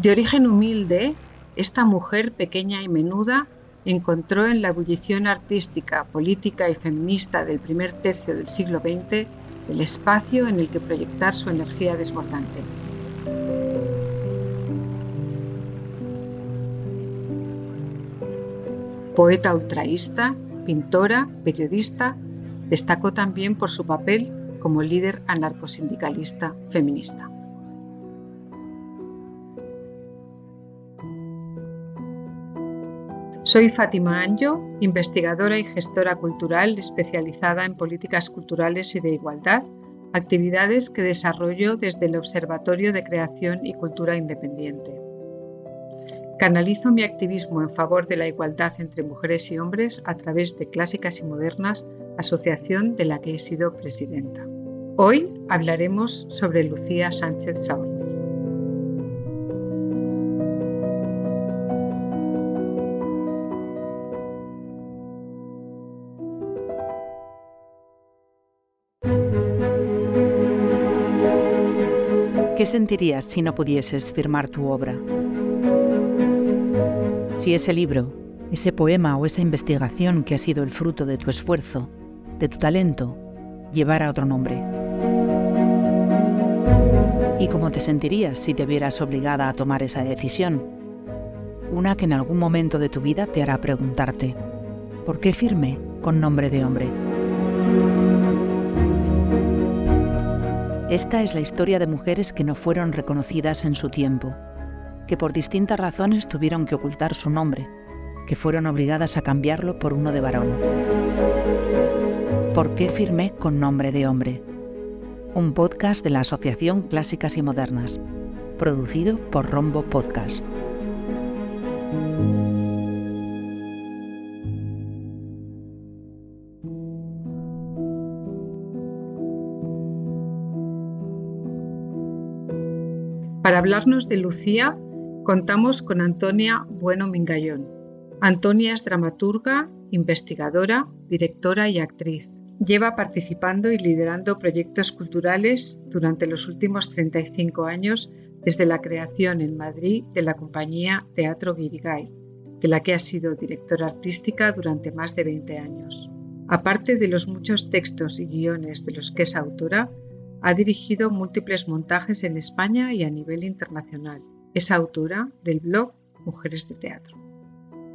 De origen humilde, esta mujer pequeña y menuda encontró en la ebullición artística, política y feminista del primer tercio del siglo XX el espacio en el que proyectar su energía desbordante. Poeta ultraísta, pintora, periodista, destacó también por su papel como líder anarcosindicalista feminista. Soy Fátima Anjo, investigadora y gestora cultural especializada en políticas culturales y de igualdad, actividades que desarrollo desde el Observatorio de Creación y Cultura Independiente. Canalizo mi activismo en favor de la igualdad entre mujeres y hombres a través de Clásicas y Modernas, asociación de la que he sido presidenta. Hoy hablaremos sobre Lucía Sánchez Saúl. ¿Qué sentirías si no pudieses firmar tu obra? Si ese libro, ese poema o esa investigación que ha sido el fruto de tu esfuerzo, de tu talento, llevara otro nombre. ¿Y cómo te sentirías si te vieras obligada a tomar esa decisión? Una que en algún momento de tu vida te hará preguntarte, ¿por qué firme con nombre de hombre? Esta es la historia de mujeres que no fueron reconocidas en su tiempo, que por distintas razones tuvieron que ocultar su nombre, que fueron obligadas a cambiarlo por uno de varón. ¿Por qué firmé con nombre de hombre? Un podcast de la Asociación Clásicas y Modernas, producido por Rombo Podcast. Hablarnos de Lucía, contamos con Antonia Bueno Mingallón. Antonia es dramaturga, investigadora, directora y actriz. Lleva participando y liderando proyectos culturales durante los últimos 35 años desde la creación en Madrid de la compañía Teatro Guirigay, de la que ha sido directora artística durante más de 20 años. Aparte de los muchos textos y guiones de los que es autora, ha dirigido múltiples montajes en España y a nivel internacional. Es autora del blog Mujeres de Teatro.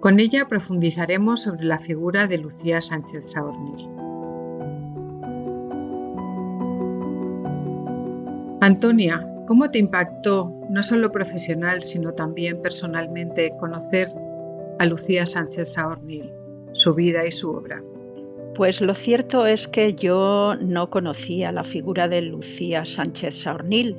Con ella profundizaremos sobre la figura de Lucía Sánchez Saornil. Antonia, ¿cómo te impactó, no solo profesional, sino también personalmente, conocer a Lucía Sánchez Saornil, su vida y su obra? Pues lo cierto es que yo no conocía la figura de Lucía Sánchez Saornil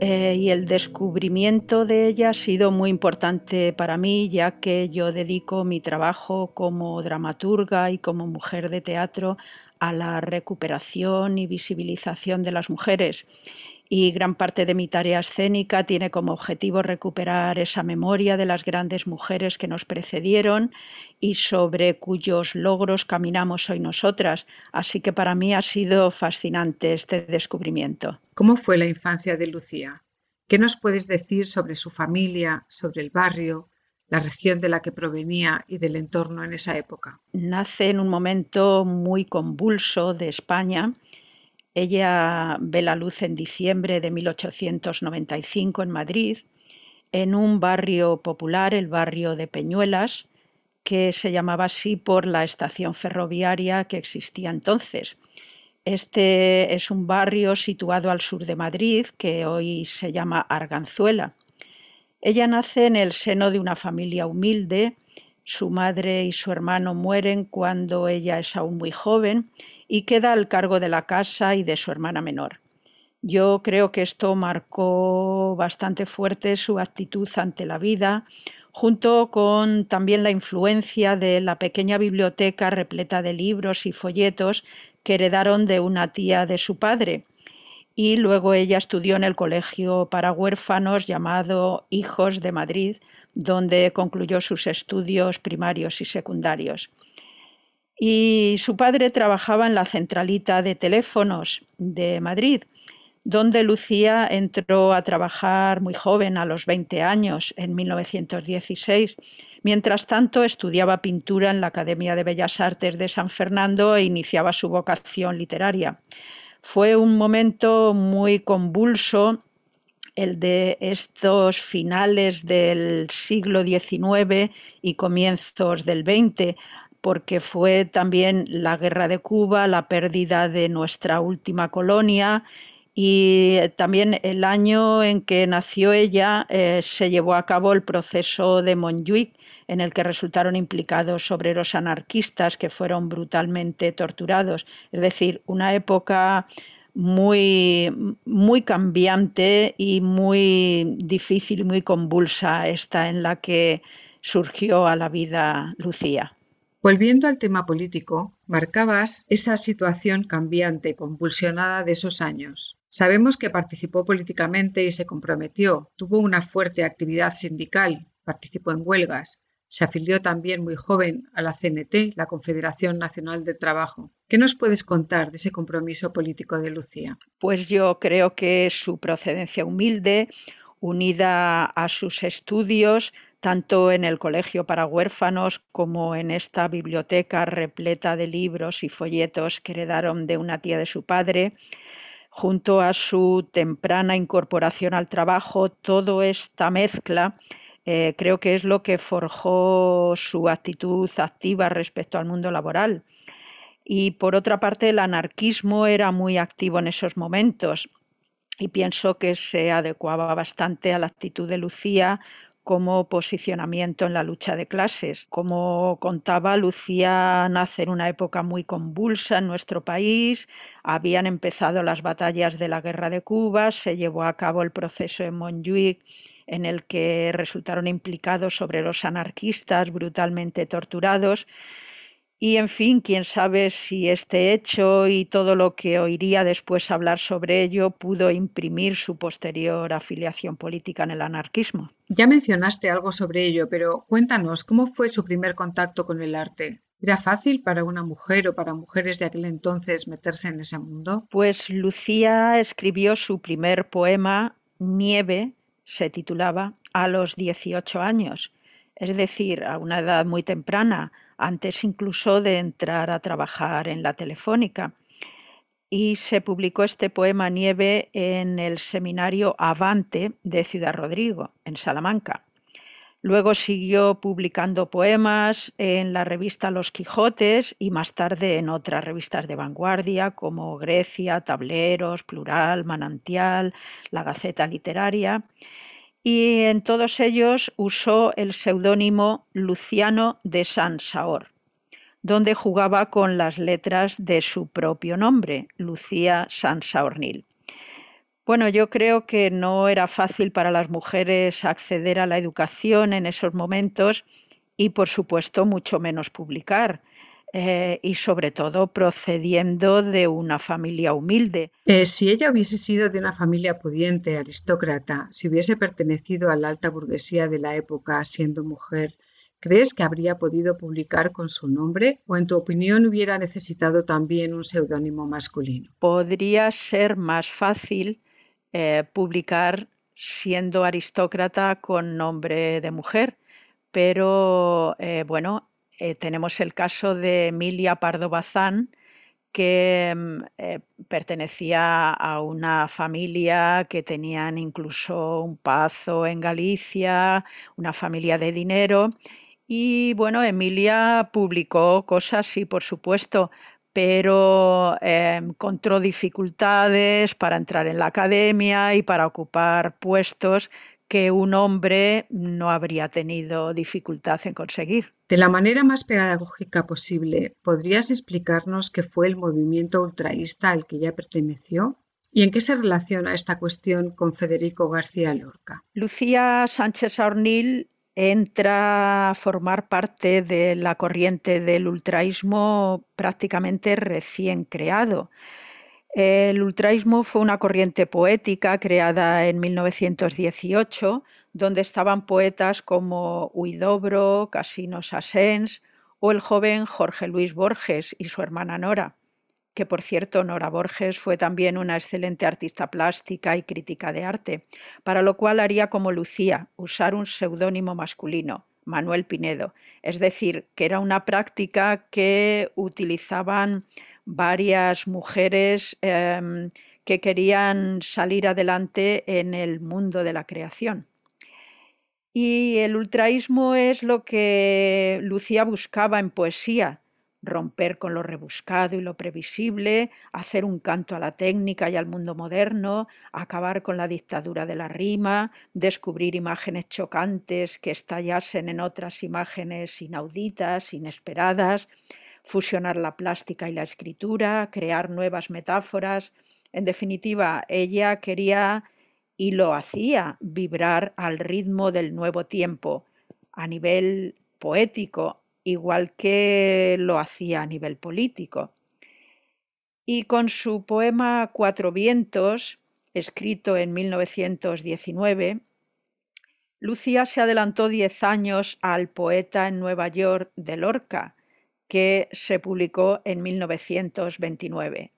eh, y el descubrimiento de ella ha sido muy importante para mí, ya que yo dedico mi trabajo como dramaturga y como mujer de teatro a la recuperación y visibilización de las mujeres y gran parte de mi tarea escénica tiene como objetivo recuperar esa memoria de las grandes mujeres que nos precedieron y sobre cuyos logros caminamos hoy nosotras. Así que para mí ha sido fascinante este descubrimiento. ¿Cómo fue la infancia de Lucía? ¿Qué nos puedes decir sobre su familia, sobre el barrio, la región de la que provenía y del entorno en esa época? Nace en un momento muy convulso de España ella ve la luz en diciembre de 1895 en Madrid, en un barrio popular, el barrio de Peñuelas, que se llamaba así por la estación ferroviaria que existía entonces. Este es un barrio situado al sur de Madrid, que hoy se llama Arganzuela. Ella nace en el seno de una familia humilde. Su madre y su hermano mueren cuando ella es aún muy joven y queda al cargo de la casa y de su hermana menor. Yo creo que esto marcó bastante fuerte su actitud ante la vida, junto con también la influencia de la pequeña biblioteca repleta de libros y folletos que heredaron de una tía de su padre. Y luego ella estudió en el colegio para huérfanos llamado Hijos de Madrid, donde concluyó sus estudios primarios y secundarios y su padre trabajaba en la centralita de teléfonos de Madrid, donde Lucía entró a trabajar muy joven, a los 20 años, en 1916. Mientras tanto, estudiaba pintura en la Academia de Bellas Artes de San Fernando e iniciaba su vocación literaria. Fue un momento muy convulso el de estos finales del siglo XIX y comienzos del XX, porque fue también la guerra de Cuba, la pérdida de nuestra última colonia y también el año en que nació ella eh, se llevó a cabo el proceso de Montjuic, en el que resultaron implicados obreros anarquistas que fueron brutalmente torturados. Es decir, una época muy, muy cambiante y muy difícil, muy convulsa esta en la que surgió a la vida Lucía. Volviendo al tema político, marcabas esa situación cambiante, convulsionada de esos años. Sabemos que participó políticamente y se comprometió, tuvo una fuerte actividad sindical, participó en huelgas, se afilió también muy joven a la CNT, la Confederación Nacional de Trabajo. ¿Qué nos puedes contar de ese compromiso político de Lucía? Pues yo creo que su procedencia humilde, unida a sus estudios, tanto en el Colegio para Huérfanos como en esta biblioteca repleta de libros y folletos que heredaron de una tía de su padre, junto a su temprana incorporación al trabajo, toda esta mezcla eh, creo que es lo que forjó su actitud activa respecto al mundo laboral. Y por otra parte, el anarquismo era muy activo en esos momentos y pienso que se adecuaba bastante a la actitud de Lucía como posicionamiento en la lucha de clases. Como contaba, Lucía nace en una época muy convulsa en nuestro país, habían empezado las batallas de la Guerra de Cuba, se llevó a cabo el proceso de Montjuic en el que resultaron implicados sobre los anarquistas brutalmente torturados. Y en fin, quién sabe si este hecho y todo lo que oiría después hablar sobre ello pudo imprimir su posterior afiliación política en el anarquismo. Ya mencionaste algo sobre ello, pero cuéntanos, ¿cómo fue su primer contacto con el arte? ¿Era fácil para una mujer o para mujeres de aquel entonces meterse en ese mundo? Pues Lucía escribió su primer poema, Nieve, se titulaba a los 18 años, es decir, a una edad muy temprana, antes incluso de entrar a trabajar en la telefónica. Y se publicó este poema Nieve en el seminario Avante de Ciudad Rodrigo, en Salamanca. Luego siguió publicando poemas en la revista Los Quijotes y más tarde en otras revistas de vanguardia como Grecia, Tableros, Plural, Manantial, La Gaceta Literaria y en todos ellos usó el seudónimo Luciano de Sansaor, donde jugaba con las letras de su propio nombre, Lucía Sansaornil. Bueno, yo creo que no era fácil para las mujeres acceder a la educación en esos momentos y, por supuesto, mucho menos publicar. Eh, y sobre todo procediendo de una familia humilde. Eh, si ella hubiese sido de una familia pudiente, aristócrata, si hubiese pertenecido a la alta burguesía de la época siendo mujer, ¿crees que habría podido publicar con su nombre o en tu opinión hubiera necesitado también un seudónimo masculino? Podría ser más fácil eh, publicar siendo aristócrata con nombre de mujer, pero bueno, eh, tenemos el caso de Emilia Pardo Bazán, que mm, eh, pertenecía a una familia que tenían incluso un pazo en Galicia, una familia de dinero. Y bueno, Emilia publicó cosas, sí, por supuesto, pero em, encontró dificultades para entrar en la academia y para ocupar puestos que un hombre no habría tenido dificultad en conseguir. De la manera más pedagógica posible, ¿podrías explicarnos qué fue el movimiento ultraísta al que ella perteneció? ¿Y en qué se relaciona esta cuestión con Federico García Lorca? Lucía Sánchez Ornil entra a formar parte de la corriente del ultraísmo prácticamente recién creado. El ultraísmo fue una corriente poética creada en 1918, donde estaban poetas como Huidobro, Casino Sassens o el joven Jorge Luis Borges y su hermana Nora. que por cierto Nora Borges fue también una excelente artista plástica y crítica de arte, para lo cual haría como Lucía, usar un seudónimo masculino, Manuel Pinedo, es decir, que era una práctica que utilizaban varias mujeres em, que querían salir adelante en el mundo de la creación. Y el ultraísmo es lo que Lucía buscaba en poesía, romper con lo rebuscado y lo previsible, hacer un canto a la técnica y al mundo moderno, acabar con la dictadura de la rima, descubrir imágenes chocantes que estallasen en otras imágenes inauditas, inesperadas, fusionar la plástica y la escritura, crear nuevas metáforas. En definitiva, ella quería y lo hacía vibrar al ritmo del nuevo tiempo, a nivel poético, igual que lo hacía a nivel político. Y con su poema Cuatro Vientos, escrito en 1919, Lucía se adelantó diez años al poeta en Nueva York de Lorca, que se publicó en 1929.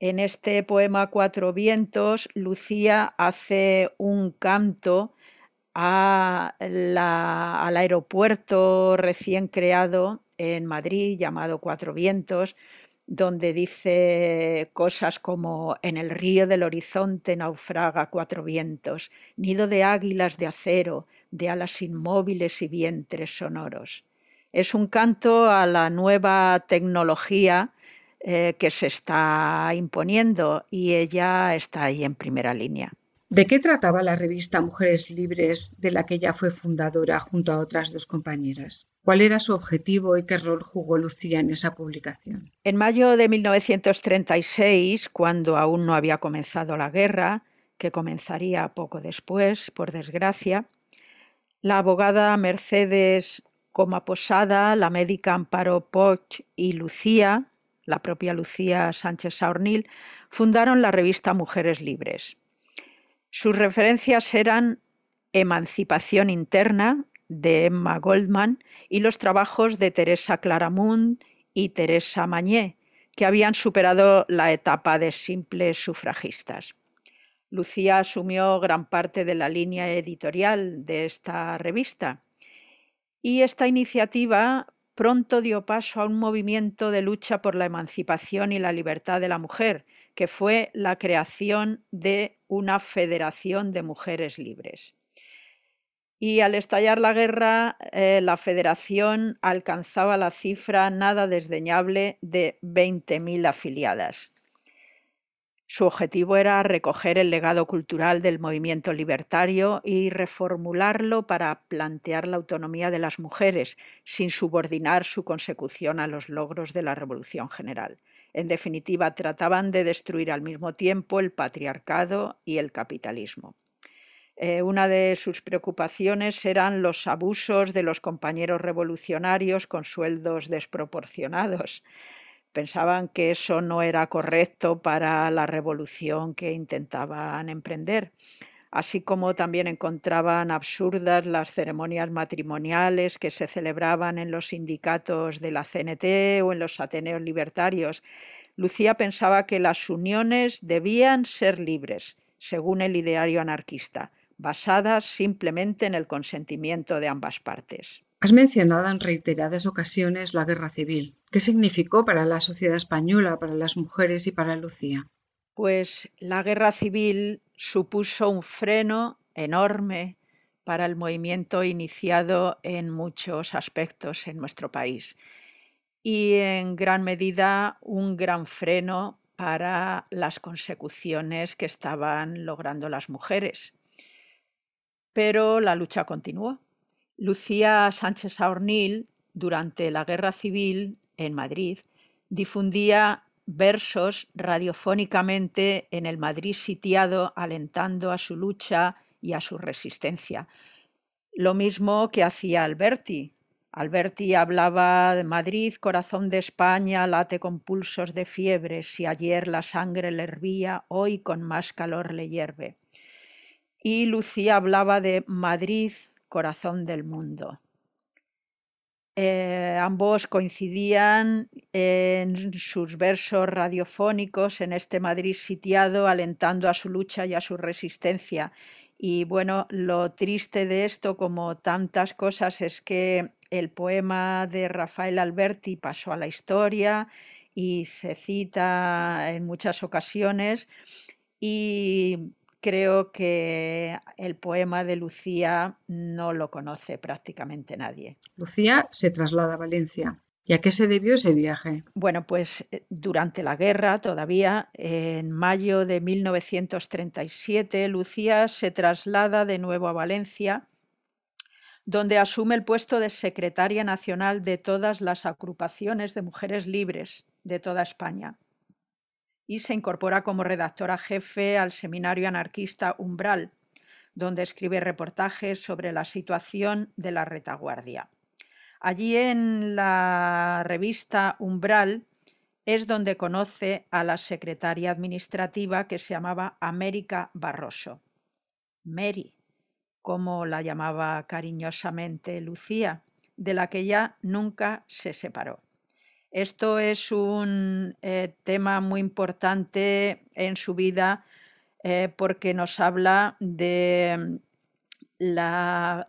En este poema Cuatro Vientos, Lucía hace un canto al aeropuerto recién creado en Madrid llamado Cuatro Vientos, donde dice cosas como en el río del horizonte naufraga cuatro vientos, nido de águilas de acero, de alas inmóviles y vientres sonoros. Es un canto a la nueva tecnología eh, que se está imponiendo y ella está ahí en primera línea. ¿De qué trataba la revista Mujeres Libres, de la que ella fue fundadora junto a otras dos compañeras? ¿Cuál era su objetivo y qué rol jugó Lucía en esa publicación? En mayo de 1936, cuando aún no había comenzado la guerra, que comenzaría poco después, por desgracia, la abogada Mercedes Coma Posada, la médica Amparo Poch y Lucía, la propia Lucía Sánchez Saornil, fundaron la revista Mujeres Libres. Sus referencias eran Emancipación Interna de Emma Goldman y los trabajos de Teresa Claramunt y Teresa Mañé, que habían superado la etapa de simples sufragistas. Lucía asumió gran parte de la línea editorial de esta revista y esta iniciativa pronto dio paso a un movimiento de lucha por la emancipación y la libertad de la mujer, que fue la creación de una federación de mujeres libres. Y al estallar la guerra, eh, la federación alcanzaba la cifra nada desdeñable de 20.000 afiliadas. Su objetivo era recoger el legado cultural del movimiento libertario y reformularlo para plantear la autonomía de las mujeres, sin subordinar su consecución a los logros de la Revolución General. En definitiva, trataban de destruir al mismo tiempo el patriarcado y el capitalismo. Eh, una de sus preocupaciones eran los abusos de los compañeros revolucionarios con sueldos desproporcionados. Pensaban que eso no era correcto para la revolución que intentaban emprender así como también encontraban absurdas las ceremonias matrimoniales que se celebraban en los sindicatos de la CNT o en los Ateneos libertarios. Lucía pensaba que las uniones debían ser libres, según el ideario anarquista, basadas simplemente en el consentimiento de ambas partes. Has mencionado en reiteradas ocasiones la guerra civil. ¿Qué significó para la sociedad española, para las mujeres y para Lucía? Pues la guerra civil supuso un freno enorme para el movimiento iniciado en muchos aspectos en nuestro país y en gran medida un gran freno para las consecuciones que estaban logrando las mujeres. Pero la lucha continuó. Lucía Sánchez Aornil, durante la Guerra Civil en Madrid, difundía versos radiofónicamente en el Madrid sitiado, alentando a su lucha y a su resistencia. Lo mismo que hacía Alberti. Alberti hablaba de Madrid, corazón de España, late con pulsos de fiebre, si ayer la sangre le hervía, hoy con más calor le hierve. Y Lucía hablaba de Madrid, corazón del mundo. Eh, ambos coincidían en sus versos radiofónicos en este Madrid sitiado, alentando a su lucha y a su resistencia. Y bueno, lo triste de esto, como tantas cosas, es que el poema de Rafael Alberti pasó a la historia y se cita en muchas ocasiones y creo que el poema de Lucía no lo conoce prácticamente nadie. Lucía se traslada a Valencia. ¿Y a qué se debió ese viaje? Bueno, pues eh, durante la guerra, todavía en mayo de 1937, Lucía se traslada de nuevo a Valencia, donde asume el puesto de secretaria nacional de todas las agrupaciones de mujeres libres de toda España y se incorpora como redactora jefe al seminario anarquista Umbral, donde escribe reportajes sobre la situación de la retaguardia. Allí en la revista Umbral es donde conoce a la secretaria administrativa que se llamaba América Barroso. Mary, como la llamaba cariñosamente Lucía, de la que ya nunca se separó. Esto es un eh, tema muy importante en su vida eh, porque nos habla la,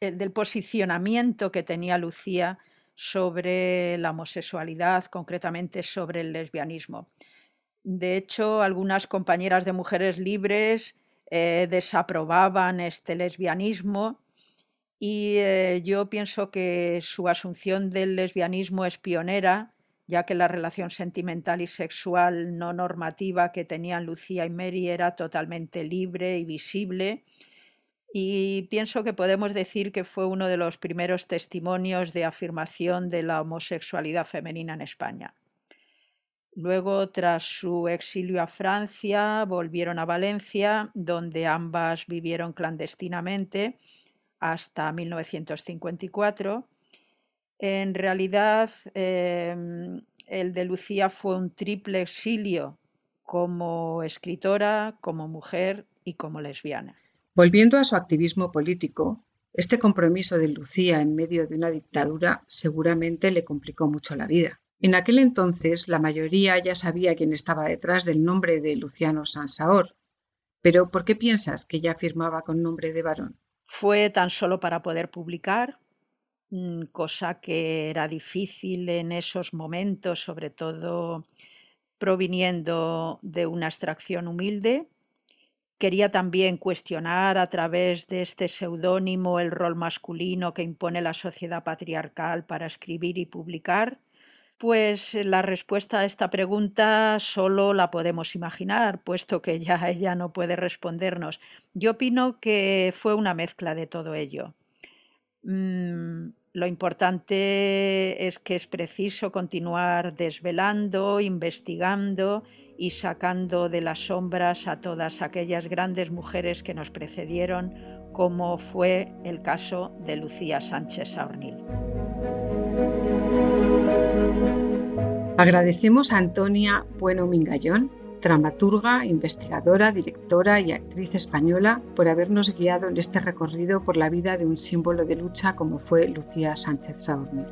eh, del posicionamiento que tenía Lucía sobre la homosexualidad, concretamente sobre el lesbianismo. De hecho, algunas compañeras de mujeres libres desaprobaban este lesbianismo y eh, yo pienso que su asunción del lesbianismo es pionera, ya que la relación sentimental y sexual no normativa que tenían Lucía y Mary era totalmente libre y visible. Y pienso que podemos decir que fue uno de los primeros testimonios de afirmación de la homosexualidad femenina en España. Luego, tras su exilio a Francia, volvieron a Valencia, donde ambas vivieron clandestinamente hasta 1954. En realidad, em, el de Lucía fue un triple exilio como escritora, como mujer y como lesbiana. Volviendo a su activismo político, este compromiso de Lucía en medio de una dictadura seguramente le complicó mucho la vida. En aquel entonces la mayoría ya sabía quién estaba detrás del nombre de Luciano Sansaor. Pero ¿por qué piensas que ya firmaba con nombre de varón? Fue tan solo para poder publicar, mm, cosa que era difícil en esos momentos, sobre todo proviniendo de una extracción humilde. Quería también cuestionar a través de este seudónimo el rol masculino que impone la sociedad patriarcal para escribir y publicar pues eh, la respuesta a esta pregunta solo la podemos imaginar, puesto que ya ella no puede respondernos. Yo opino que fue una mezcla de todo ello. Mm, lo importante es que es preciso continuar desvelando, investigando y sacando de las sombras a todas aquellas grandes mujeres que nos precedieron, como fue el caso de Lucía Sánchez Saornil. Agradecemos a Antonia Bueno Mingallón, dramaturga, investigadora, directora y actriz española, por habernos guiado en este recorrido por la vida de un símbolo de lucha como fue Lucía Sánchez Saornil.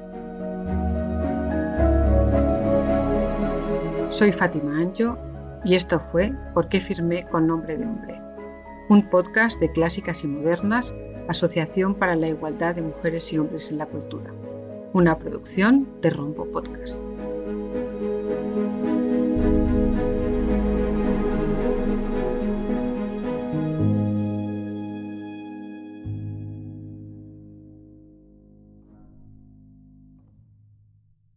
Soy Fátima Anjo y esto fue ¿Por qué firmé con nombre de hombre? Un podcast de clásicas y modernas, Asociación para la Igualdad de Mujeres y Hombres en la Cultura. Una producción de Rombo Podcast.